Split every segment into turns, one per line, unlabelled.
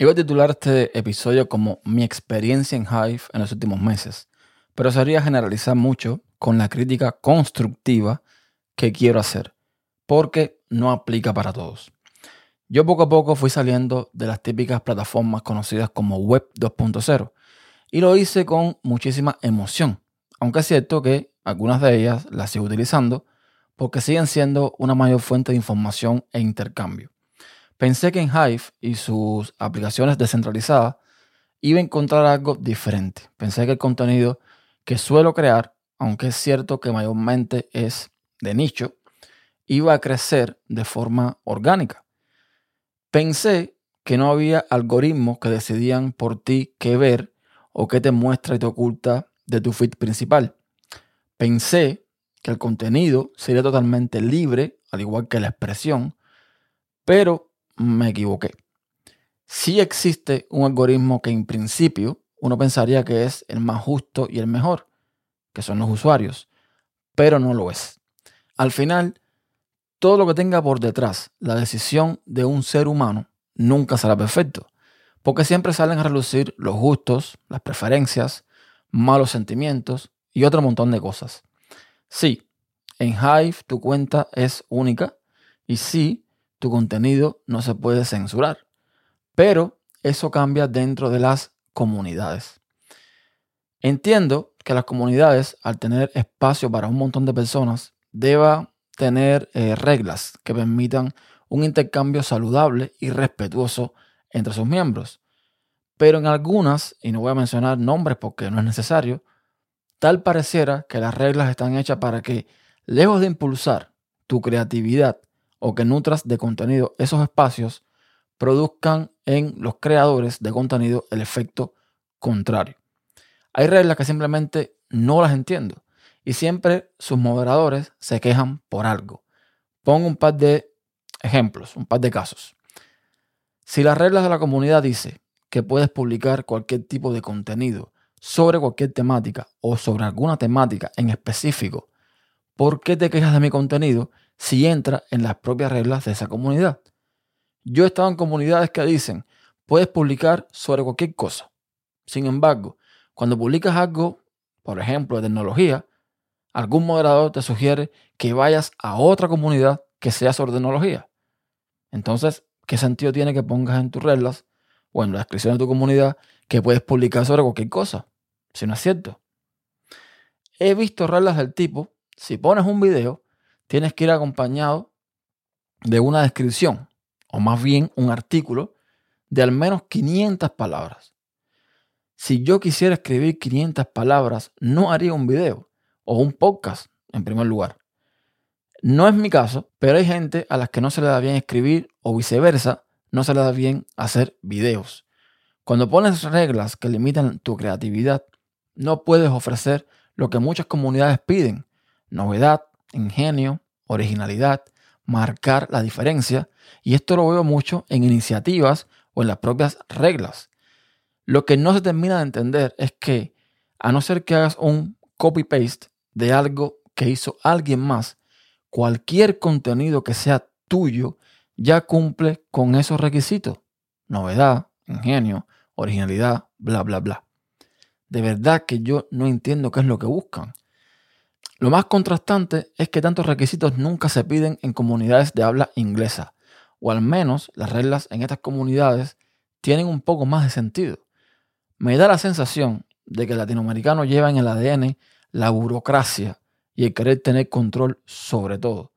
Iba a titular este episodio como Mi experiencia en Hive en los últimos meses, pero sería generalizar mucho con la crítica constructiva que quiero hacer, porque no aplica para todos. Yo poco a poco fui saliendo de las típicas plataformas conocidas como Web 2.0 y lo hice con muchísima emoción, aunque es cierto que algunas de ellas las sigo utilizando porque siguen siendo una mayor fuente de información e intercambio. Pensé que en Hive y sus aplicaciones descentralizadas iba a encontrar algo diferente. Pensé que el contenido que suelo crear, aunque es cierto que mayormente es de nicho, iba a crecer de forma orgánica. Pensé que no había algoritmos que decidían por ti qué ver o qué te muestra y te oculta de tu feed principal. Pensé que el contenido sería totalmente libre, al igual que la expresión, pero me equivoqué. Sí existe un algoritmo que en principio uno pensaría que es el más justo y el mejor, que son los usuarios, pero no lo es. Al final, todo lo que tenga por detrás la decisión de un ser humano nunca será perfecto, porque siempre salen a relucir los gustos, las preferencias, malos sentimientos y otro montón de cosas. Sí, en Hive tu cuenta es única y sí, tu contenido no se puede censurar. Pero eso cambia dentro de las comunidades. Entiendo que las comunidades, al tener espacio para un montón de personas, deba tener eh, reglas que permitan un intercambio saludable y respetuoso entre sus miembros. Pero en algunas, y no voy a mencionar nombres porque no es necesario, tal pareciera que las reglas están hechas para que, lejos de impulsar tu creatividad o que nutras de contenido esos espacios produzcan en los creadores de contenido el efecto contrario. Hay reglas que simplemente no las entiendo y siempre sus moderadores se quejan por algo. Pongo un par de ejemplos, un par de casos. Si las reglas de la comunidad dice que puedes publicar cualquier tipo de contenido sobre cualquier temática o sobre alguna temática en específico, ¿por qué te quejas de mi contenido si entra en las propias reglas de esa comunidad. Yo he estado en comunidades que dicen, puedes publicar sobre cualquier cosa. Sin embargo, cuando publicas algo, por ejemplo, de tecnología, algún moderador te sugiere que vayas a otra comunidad que sea sobre tecnología. Entonces, ¿qué sentido tiene que pongas en tus reglas o en la descripción de tu comunidad que puedes publicar sobre cualquier cosa? Si no es cierto. He visto reglas del tipo, si pones un video, tienes que ir acompañado de una descripción, o más bien un artículo, de al menos 500 palabras. Si yo quisiera escribir 500 palabras, no haría un video o un podcast, en primer lugar. No es mi caso, pero hay gente a las que no se le da bien escribir o viceversa, no se le da bien hacer videos. Cuando pones reglas que limitan tu creatividad, no puedes ofrecer lo que muchas comunidades piden, novedad, ingenio, originalidad, marcar la diferencia. Y esto lo veo mucho en iniciativas o en las propias reglas. Lo que no se termina de entender es que a no ser que hagas un copy-paste de algo que hizo alguien más, cualquier contenido que sea tuyo ya cumple con esos requisitos. Novedad, ingenio, originalidad, bla, bla, bla. De verdad que yo no entiendo qué es lo que buscan. Lo más contrastante es que tantos requisitos nunca se piden en comunidades de habla inglesa, o al menos las reglas en estas comunidades tienen un poco más de sentido. Me da la sensación de que el latinoamericano lleva en el ADN la burocracia y el querer tener control sobre todo.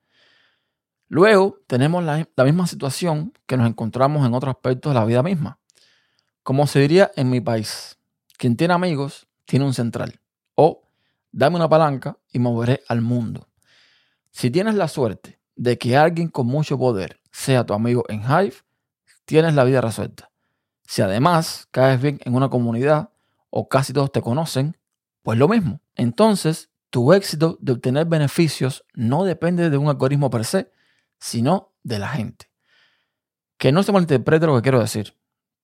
Luego tenemos la, la, misma situación que nos encontramos en otros aspectos de la vida misma. Como se diría en mi país, quien tiene amigos tiene un central. O dame una palanca y moveré al mundo. Si tienes la suerte de que alguien con mucho poder sea tu amigo en Hive, tienes la vida resuelta. Si además caes bien en una comunidad o casi todos te conocen, pues lo mismo. Entonces, tu éxito de obtener beneficios no depende de un algoritmo per se, sino de la gente. Que no se malinterprete lo que quiero decir,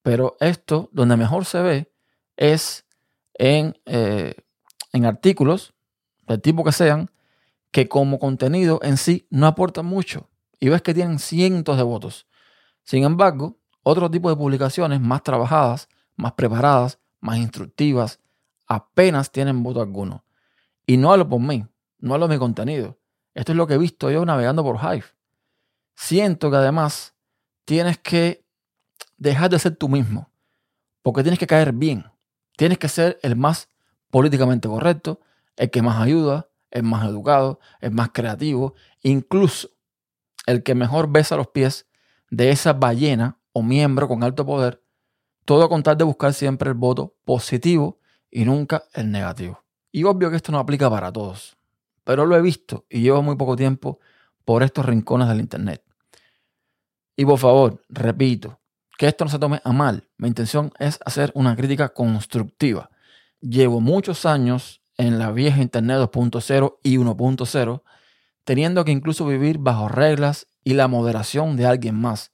pero esto donde mejor se ve es en eh, en artículos, del tipo que sean, que como contenido en sí no aportan mucho. Y ves que tienen cientos de votos. Sin embargo, otro tipo de publicaciones más trabajadas, más preparadas, más instructivas, apenas tienen voto alguno. Y no hablo por mí, no hablo de mi contenido. Esto es lo que he visto yo navegando por Hive. Siento que además tienes que dejar de ser tú mismo, porque tienes que caer bien. Tienes que ser el más políticamente correcto, el que más ayuda, el más educado, el más creativo, incluso el que mejor besa los pies de esa ballena o miembro con alto poder, todo con tal de buscar siempre el voto positivo y nunca el negativo. Y obvio que esto no aplica para todos, pero lo he visto y llevo muy poco tiempo por estos rincones del Internet. Y por favor, repito, que esto no se tome a mal. Mi intención es hacer una crítica constructiva. Llevo muchos años en la vieja Internet 2.0 y 1.0, teniendo que incluso vivir bajo reglas y la moderación de alguien más,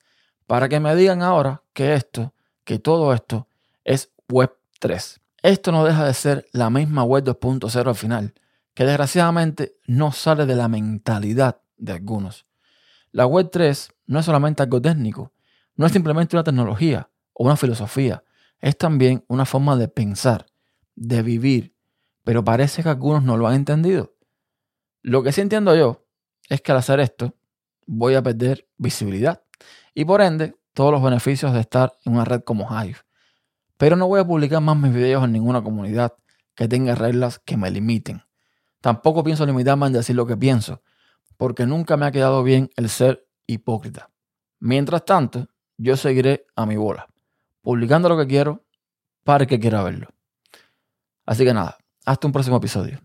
para que me digan ahora que esto, que todo esto es Web 3. Esto no deja de ser la misma Web 2.0 al final, que desgraciadamente no sale de la mentalidad de algunos. La Web 3 no es solamente algo técnico, no es simplemente una tecnología o una filosofía, es también una forma de pensar, de vivir, pero parece que algunos no lo han entendido. Lo que sí entiendo yo es que al hacer esto voy a perder visibilidad y por ende todos los beneficios de estar en una red como Hive. Pero no voy a publicar más mis videos en ninguna comunidad que tenga reglas que me limiten. Tampoco pienso limitarme en decir lo que pienso, porque nunca me ha quedado bien el ser hipócrita. Mientras tanto, yo seguiré a mi bola, publicando lo que quiero para el que quiera verlo. Así que nada, hasta un próximo episodio.